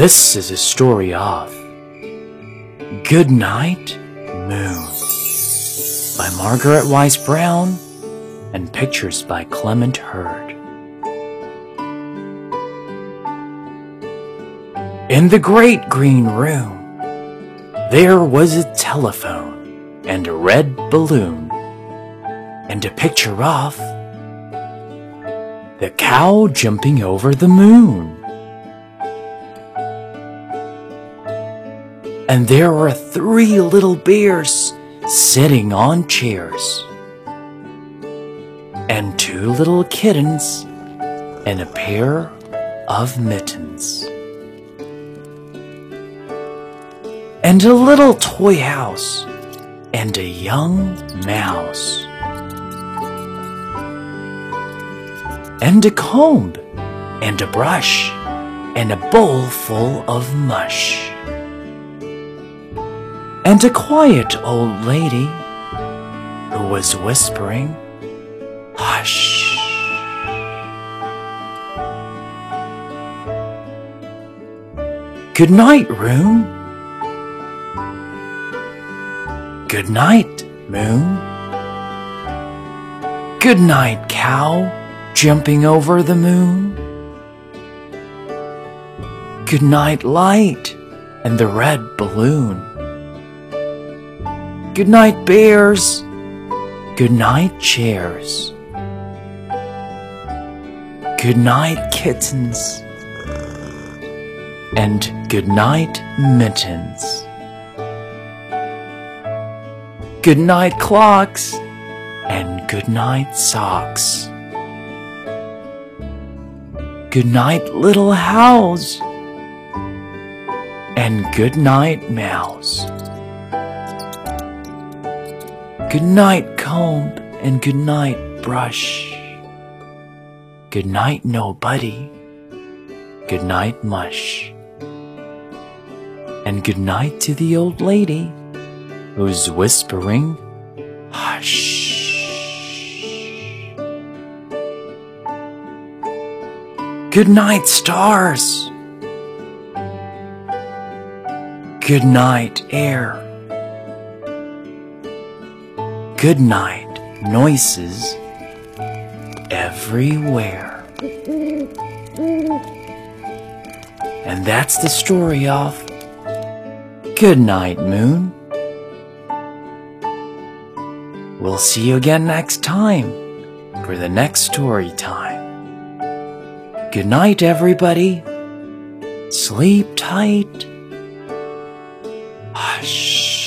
This is a story of Goodnight Moon by Margaret Wise Brown and pictures by Clement Hurd. In the great green room, there was a telephone and a red balloon and a picture of the cow jumping over the moon. And there were three little bears sitting on chairs, and two little kittens and a pair of mittens, and a little toy house, and a young mouse, and a comb, and a brush, and a bowl full of mush and a quiet old lady who was whispering, Hush. Good night, room. Good night, moon. Good night, cow jumping over the moon. Good night, light and the red balloon. Good night, bears. Good night, chairs. Good night, kittens. And good night, mittens. Good night, clocks. And good night, socks. Good night, little house. And good night, mouse. Good night, comb, and good night, brush. Good night, nobody. Good night, mush. And good night to the old lady who's whispering, hush. Good night, stars. Good night, air good night noises everywhere. And that's the story of Goodnight Moon. We'll see you again next time for the next story time. Good night, everybody. Sleep tight. Hush.